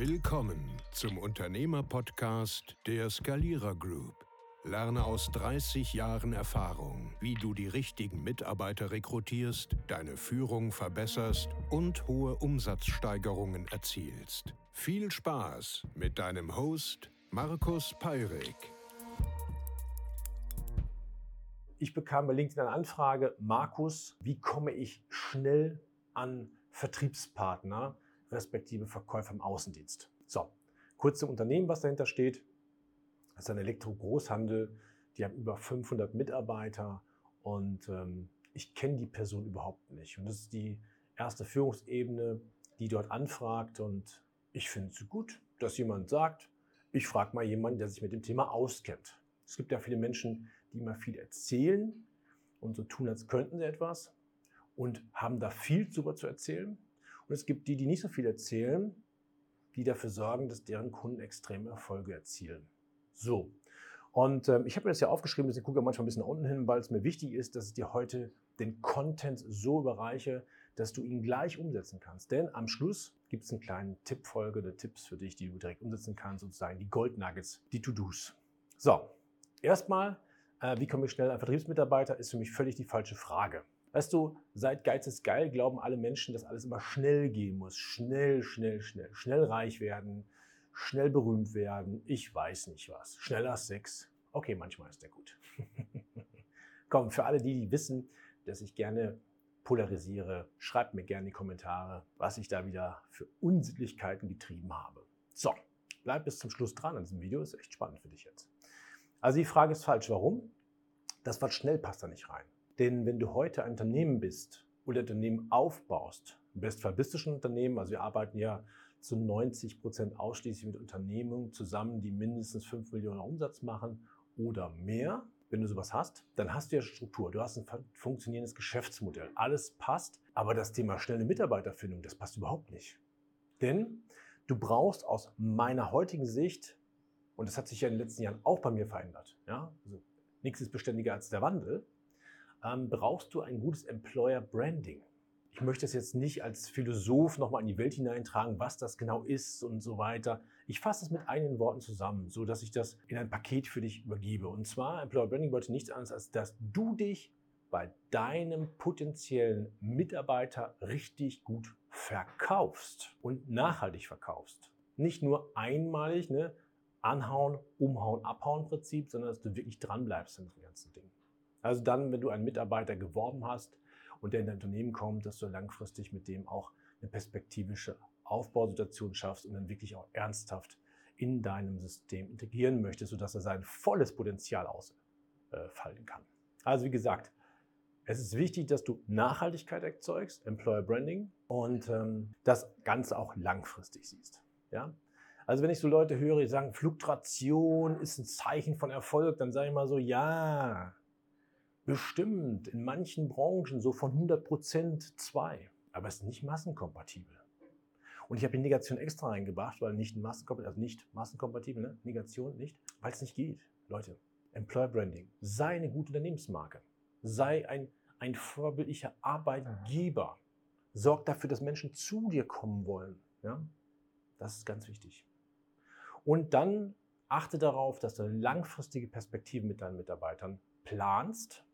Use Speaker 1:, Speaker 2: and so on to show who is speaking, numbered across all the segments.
Speaker 1: Willkommen zum Unternehmer-Podcast der Skalierer Group. Lerne aus 30 Jahren Erfahrung, wie du die richtigen Mitarbeiter rekrutierst, deine Führung verbesserst und hohe Umsatzsteigerungen erzielst. Viel Spaß mit deinem Host Markus Peirik.
Speaker 2: Ich bekam bei LinkedIn eine Anfrage, Markus, wie komme ich schnell an Vertriebspartner, respektive Verkäufer im Außendienst? So, kurz zum Unternehmen, was dahinter steht. Das ist ein Elektro-Großhandel. Die haben über 500 Mitarbeiter und ähm, ich kenne die Person überhaupt nicht. Und das ist die erste Führungsebene, die dort anfragt. Und ich finde es gut, dass jemand sagt, ich frage mal jemanden, der sich mit dem Thema auskennt. Es gibt ja viele Menschen, die immer viel erzählen und so tun, als könnten sie etwas und haben da viel drüber zu erzählen. Und es gibt die, die nicht so viel erzählen, die dafür sorgen, dass deren Kunden extreme Erfolge erzielen. So. Und ähm, ich habe mir das ja aufgeschrieben, deswegen gucke ich manchmal ein bisschen nach unten hin, weil es mir wichtig ist, dass ich dir heute den Content so überreiche, dass du ihn gleich umsetzen kannst. Denn am Schluss gibt es einen kleinen Tippfolge der Tipps für dich, die du direkt umsetzen kannst, sozusagen die Gold Nuggets, die To-Dos. So, erstmal, äh, wie komme ich schnell an Vertriebsmitarbeiter, ist für mich völlig die falsche Frage. Weißt du, seit Geiz ist geil glauben alle Menschen, dass alles immer schnell gehen muss. Schnell, schnell, schnell. Schnell reich werden, schnell berühmt werden, ich weiß nicht was. Schneller Sex. Okay, manchmal ist der gut. Komm, für alle die, die wissen, dass ich gerne polarisiere, schreibt mir gerne in die Kommentare, was ich da wieder für Unsittlichkeiten getrieben habe. So, bleib bis zum Schluss dran an diesem Video, ist echt spannend für dich jetzt. Also die Frage ist falsch, warum? Das Wort schnell passt da nicht rein. Denn wenn du heute ein Unternehmen bist oder ein Unternehmen aufbaust, im Bestfall bist du schon ein Unternehmen, also wir arbeiten ja zu 90 Prozent ausschließlich mit Unternehmungen zusammen, die mindestens 5 Millionen Umsatz machen oder mehr. Wenn du sowas hast, dann hast du ja Struktur, du hast ein funktionierendes Geschäftsmodell. Alles passt, aber das Thema schnelle Mitarbeiterfindung, das passt überhaupt nicht. Denn du brauchst aus meiner heutigen Sicht, und das hat sich ja in den letzten Jahren auch bei mir verändert, ja, also nichts ist beständiger als der Wandel, ähm, brauchst du ein gutes Employer Branding ich möchte es jetzt nicht als Philosoph nochmal in die Welt hineintragen, was das genau ist und so weiter. Ich fasse es mit einigen Worten zusammen, so dass ich das in ein Paket für dich übergebe. Und zwar, Employer Branding wollte nichts anderes, als dass du dich bei deinem potenziellen Mitarbeiter richtig gut verkaufst und nachhaltig verkaufst. Nicht nur einmalig, ne, anhauen, umhauen, abhauen Prinzip, sondern dass du wirklich dranbleibst an dem ganzen Ding. Also dann, wenn du einen Mitarbeiter geworben hast, und der in dein Unternehmen kommt, dass du langfristig mit dem auch eine perspektivische Aufbausituation schaffst und dann wirklich auch ernsthaft in deinem System integrieren möchtest, sodass er sein volles Potenzial ausfallen kann. Also wie gesagt, es ist wichtig, dass du Nachhaltigkeit erzeugst, Employer Branding und ähm, das Ganze auch langfristig siehst. Ja? Also wenn ich so Leute höre, die sagen, Fluktuation ist ein Zeichen von Erfolg, dann sage ich mal so, ja, Bestimmt in manchen Branchen so von 100 Prozent zwei, aber es ist nicht massenkompatibel. Und ich habe die Negation extra reingebracht, weil nicht massenkompatibel, also nicht massenkompatibel, ne? Negation nicht, weil es nicht geht. Leute, Employer Branding, sei eine gute Unternehmensmarke, sei ein, ein vorbildlicher Arbeitgeber, sorg dafür, dass Menschen zu dir kommen wollen. Ja? Das ist ganz wichtig. Und dann achte darauf, dass du langfristige Perspektiven mit deinen Mitarbeitern planst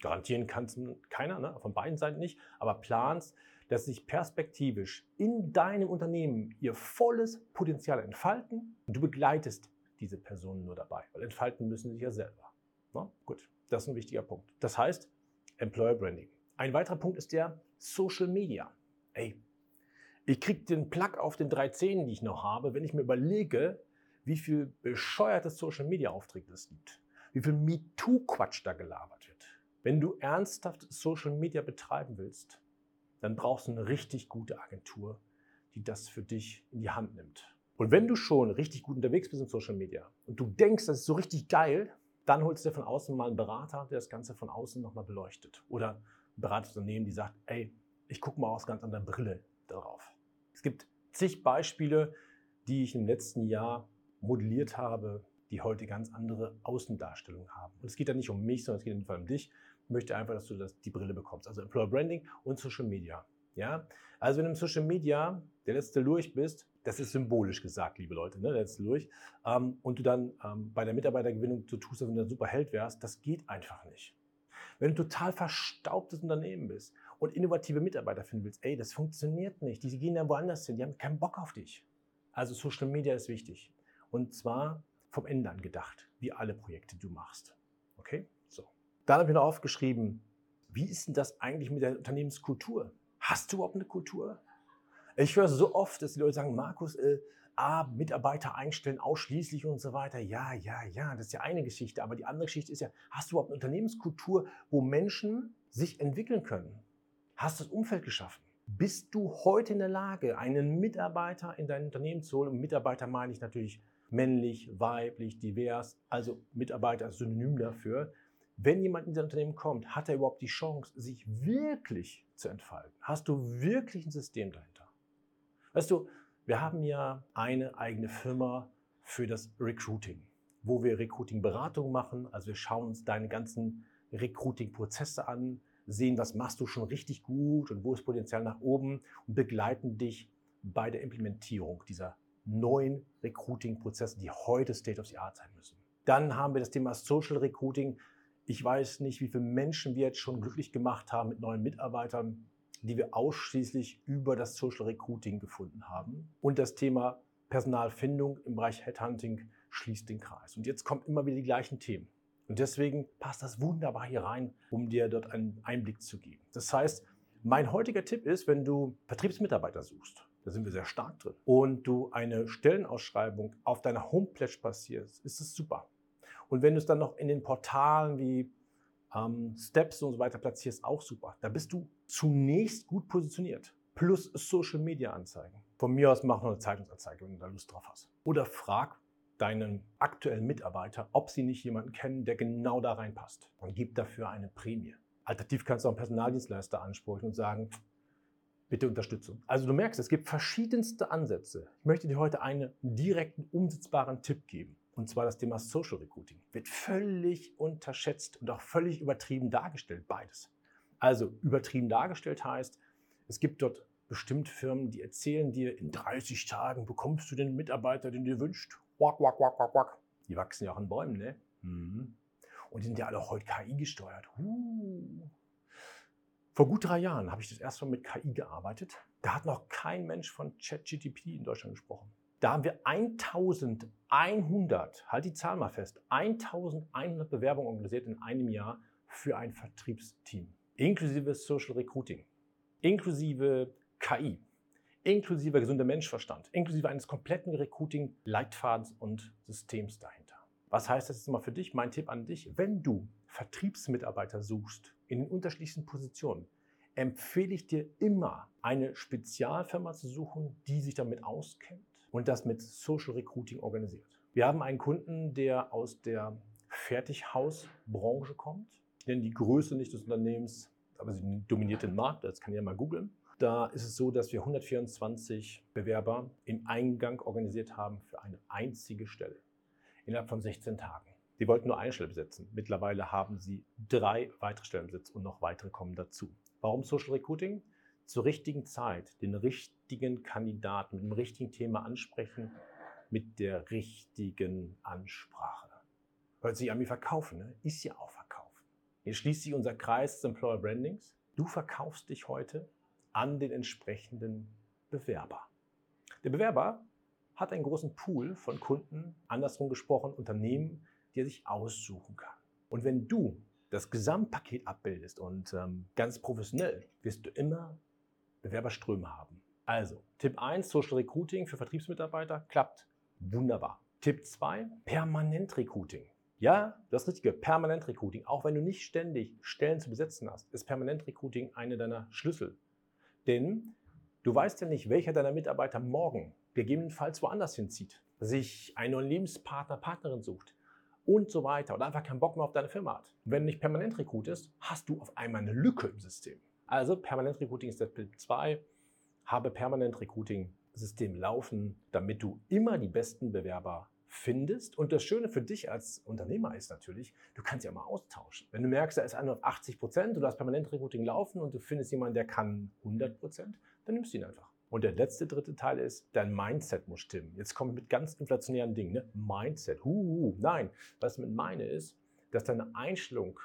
Speaker 2: Garantieren kann es keiner, ne? von beiden Seiten nicht, aber planst, dass sich perspektivisch in deinem Unternehmen ihr volles Potenzial entfalten und du begleitest diese Personen nur dabei, weil entfalten müssen sie ja selber. Ne? Gut, das ist ein wichtiger Punkt. Das heißt, Employer Branding. Ein weiterer Punkt ist der Social Media. Ey, ich kriege den Plug auf den drei Zähnen, die ich noch habe, wenn ich mir überlege, wie viel bescheuerte Social Media Aufträge es gibt, wie viel MeToo-Quatsch da gelabert wenn du ernsthaft Social Media betreiben willst, dann brauchst du eine richtig gute Agentur, die das für dich in die Hand nimmt. Und wenn du schon richtig gut unterwegs bist in Social Media und du denkst, das ist so richtig geil, dann holst du dir von außen mal einen Berater, der das Ganze von außen nochmal beleuchtet. Oder ein Beratungsunternehmen, die sagt, ey, ich gucke mal aus ganz anderer Brille darauf. Es gibt zig Beispiele, die ich im letzten Jahr modelliert habe, die heute ganz andere Außendarstellung haben. Und es geht da nicht um mich, sondern es geht in dem Fall um dich. Möchte einfach, dass du das, die Brille bekommst. Also Employer Branding und Social Media. Ja? Also wenn du im Social Media der letzte Lurch bist, das ist symbolisch gesagt, liebe Leute, ne, der letzte Lurch, ähm, und du dann ähm, bei der Mitarbeitergewinnung so tust, als wenn du ein super Held wärst, das geht einfach nicht. Wenn du total verstaubtes Unternehmen bist und innovative Mitarbeiter finden willst, ey, das funktioniert nicht. Die gehen dann woanders hin, die haben keinen Bock auf dich. Also Social Media ist wichtig. Und zwar vom Ende an gedacht, wie alle Projekte, die du machst. Dann habe ich noch aufgeschrieben, wie ist denn das eigentlich mit der Unternehmenskultur? Hast du überhaupt eine Kultur? Ich höre so oft, dass die Leute sagen, Markus, äh, ah, Mitarbeiter einstellen ausschließlich und so weiter. Ja, ja, ja, das ist ja eine Geschichte. Aber die andere Geschichte ist ja, hast du überhaupt eine Unternehmenskultur, wo Menschen sich entwickeln können? Hast du das Umfeld geschaffen? Bist du heute in der Lage, einen Mitarbeiter in dein Unternehmen zu holen? Und Mitarbeiter meine ich natürlich männlich, weiblich, divers, also Mitarbeiter als Synonym dafür. Wenn jemand in dein Unternehmen kommt, hat er überhaupt die Chance, sich wirklich zu entfalten? Hast du wirklich ein System dahinter? Weißt du, wir haben ja eine eigene Firma für das Recruiting, wo wir Recruiting-Beratung machen. Also wir schauen uns deine ganzen Recruiting-Prozesse an, sehen, was machst du schon richtig gut und wo ist Potenzial nach oben und begleiten dich bei der Implementierung dieser neuen Recruiting-Prozesse, die heute State of the Art sein müssen. Dann haben wir das Thema Social Recruiting. Ich weiß nicht, wie viele Menschen wir jetzt schon glücklich gemacht haben mit neuen Mitarbeitern, die wir ausschließlich über das Social Recruiting gefunden haben. Und das Thema Personalfindung im Bereich Headhunting schließt den Kreis. Und jetzt kommen immer wieder die gleichen Themen. Und deswegen passt das wunderbar hier rein, um dir dort einen Einblick zu geben. Das heißt, mein heutiger Tipp ist, wenn du Vertriebsmitarbeiter suchst, da sind wir sehr stark drin, und du eine Stellenausschreibung auf deiner Homepage passierst, ist es super. Und wenn du es dann noch in den Portalen wie ähm, Steps und so weiter platzierst, auch super. Da bist du zunächst gut positioniert. Plus Social Media Anzeigen. Von mir aus mach noch eine Zeitungsanzeige, wenn du da Lust drauf hast. Oder frag deinen aktuellen Mitarbeiter, ob sie nicht jemanden kennen, der genau da reinpasst. Und gib dafür eine Prämie. Alternativ kannst du auch einen Personaldienstleister ansprechen und sagen, bitte Unterstützung. Also du merkst, es gibt verschiedenste Ansätze. Ich möchte dir heute einen direkten, umsetzbaren Tipp geben. Und zwar das Thema Social Recruiting. Wird völlig unterschätzt und auch völlig übertrieben dargestellt, beides. Also übertrieben dargestellt heißt, es gibt dort bestimmt Firmen, die erzählen dir, in 30 Tagen bekommst du den Mitarbeiter, den du dir wünschst. Wack, wack, wack, wack, wack. Die wachsen ja auch an Bäumen, ne? Mhm. Und die sind ja alle heute KI gesteuert. Vor gut drei Jahren habe ich das erste Mal mit KI gearbeitet. Da hat noch kein Mensch von ChatGTP in Deutschland gesprochen. Da haben wir 1100, halt die Zahl mal fest, 1100 Bewerbungen organisiert in einem Jahr für ein Vertriebsteam. Inklusive Social Recruiting, inklusive KI, inklusive gesunder Menschverstand, inklusive eines kompletten Recruiting-Leitfadens und Systems dahinter. Was heißt das jetzt mal für dich? Mein Tipp an dich, wenn du Vertriebsmitarbeiter suchst in den unterschiedlichsten Positionen, empfehle ich dir immer, eine Spezialfirma zu suchen, die sich damit auskennt und das mit Social Recruiting organisiert. Wir haben einen Kunden, der aus der Fertighausbranche kommt. Ich nenne die Größe nicht des Unternehmens, aber sie dominiert den Markt, das kann ich ja mal googeln. Da ist es so, dass wir 124 Bewerber im Eingang organisiert haben für eine einzige Stelle innerhalb von 16 Tagen. Die wollten nur eine Stelle besetzen. Mittlerweile haben sie drei weitere Stellen besetzt und noch weitere kommen dazu. Warum Social Recruiting? zur richtigen Zeit den richtigen Kandidaten mit dem richtigen Thema ansprechen, mit der richtigen Ansprache. Hört sich an wie Verkaufen, ne? ist ja auch Verkaufen. Hier schließt sich unser Kreis des Employer Brandings. Du verkaufst dich heute an den entsprechenden Bewerber. Der Bewerber hat einen großen Pool von Kunden, andersrum gesprochen Unternehmen, die er sich aussuchen kann. Und wenn du das Gesamtpaket abbildest und ähm, ganz professionell, wirst du immer Bewerberströme haben. Also, Tipp 1, Social Recruiting für Vertriebsmitarbeiter, klappt wunderbar. Tipp 2, Permanent Recruiting. Ja, das richtige Permanent Recruiting. Auch wenn du nicht ständig Stellen zu besetzen hast, ist Permanent Recruiting eine deiner Schlüssel. Denn du weißt ja nicht, welcher deiner Mitarbeiter morgen gegebenenfalls woanders hinzieht, sich einen neuen Lebenspartner, Partnerin sucht und so weiter oder einfach keinen Bock mehr auf deine Firma hat. Wenn du nicht permanent rekrutest, hast du auf einmal eine Lücke im System. Also Permanent Recruiting ist der Tipp 2. Habe Permanent Recruiting System laufen, damit du immer die besten Bewerber findest. Und das Schöne für dich als Unternehmer ist natürlich, du kannst ja mal austauschen. Wenn du merkst, da ist einer auf 80 Prozent, du hast permanent Recruiting laufen und du findest jemanden, der kann 100 Prozent, dann nimmst du ihn einfach. Und der letzte, dritte Teil ist, dein Mindset muss stimmen. Jetzt kommen mit ganz inflationären Dingen. Ne? Mindset. Huhu, nein. Was ich mit meine ist, dass deine Einstellung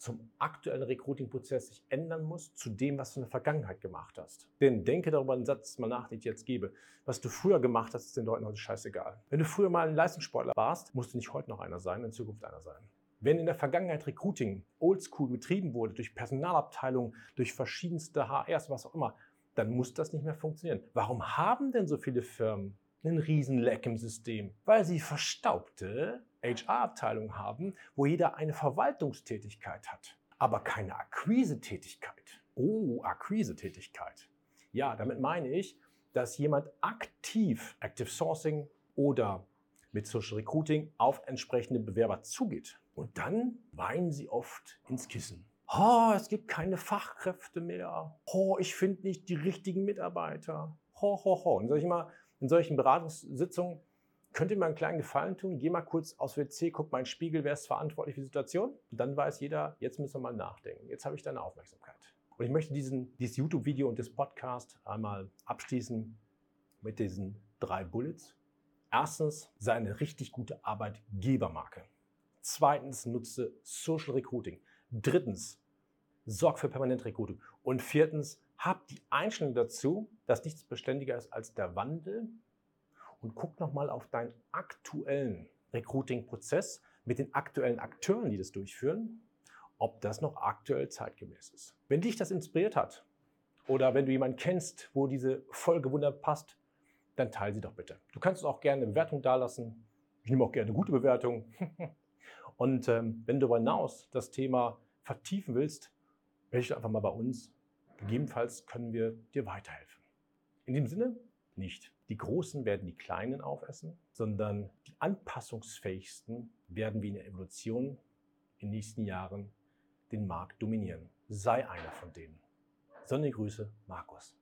Speaker 2: zum aktuellen Recruiting-Prozess sich ändern muss zu dem, was du in der Vergangenheit gemacht hast. Denn denke darüber einen Satz mal nach, den ich jetzt gebe. Was du früher gemacht hast, ist den Leuten heute scheißegal. Wenn du früher mal ein Leistungssportler warst, musst du nicht heute noch einer sein, in Zukunft einer sein. Wenn in der Vergangenheit Recruiting oldschool betrieben wurde, durch Personalabteilungen, durch verschiedenste HRs, was auch immer, dann muss das nicht mehr funktionieren. Warum haben denn so viele Firmen einen Riesenleck im System? Weil sie verstaubte HR-Abteilungen haben, wo jeder eine Verwaltungstätigkeit hat, aber keine Akquise-Tätigkeit. Oh, Akquise-Tätigkeit. Ja, damit meine ich, dass jemand aktiv Active Sourcing oder mit Social Recruiting auf entsprechende Bewerber zugeht. Und dann weinen sie oft ins Kissen. Oh, es gibt keine Fachkräfte mehr. Oh, ich finde nicht die richtigen Mitarbeiter. Ho, ho, ho. Ich mal, in solchen Beratungssitzungen könnt ihr mir einen kleinen Gefallen tun? Geh mal kurz aus WC, guck mal in den Spiegel, wer ist verantwortlich für die Situation? Und dann weiß jeder, jetzt müssen wir mal nachdenken. Jetzt habe ich deine Aufmerksamkeit. Und ich möchte diesen, dieses YouTube-Video und das Podcast einmal abschließen mit diesen drei Bullets. Erstens, sei eine richtig gute Arbeitgebermarke. Zweitens, nutze Social Recruiting. Drittens, sorg für permanent Recruiting. Und viertens, hab die Einstellung dazu, dass nichts beständiger ist als der Wandel und guck nochmal auf deinen aktuellen Recruiting-Prozess mit den aktuellen Akteuren, die das durchführen, ob das noch aktuell zeitgemäß ist. Wenn dich das inspiriert hat oder wenn du jemanden kennst, wo diese Folge wunderbar passt, dann teile sie doch bitte. Du kannst auch gerne eine Bewertung dalassen. Ich nehme auch gerne eine gute Bewertung. Und ähm, wenn du darüber hinaus das Thema vertiefen willst, melde dich einfach mal bei uns. Gegebenenfalls können wir dir weiterhelfen. In dem Sinne, nicht die Großen werden die Kleinen aufessen, sondern die anpassungsfähigsten werden wie in der Evolution in den nächsten Jahren den Markt dominieren. Sei einer von denen. Sonnige Grüße, Markus.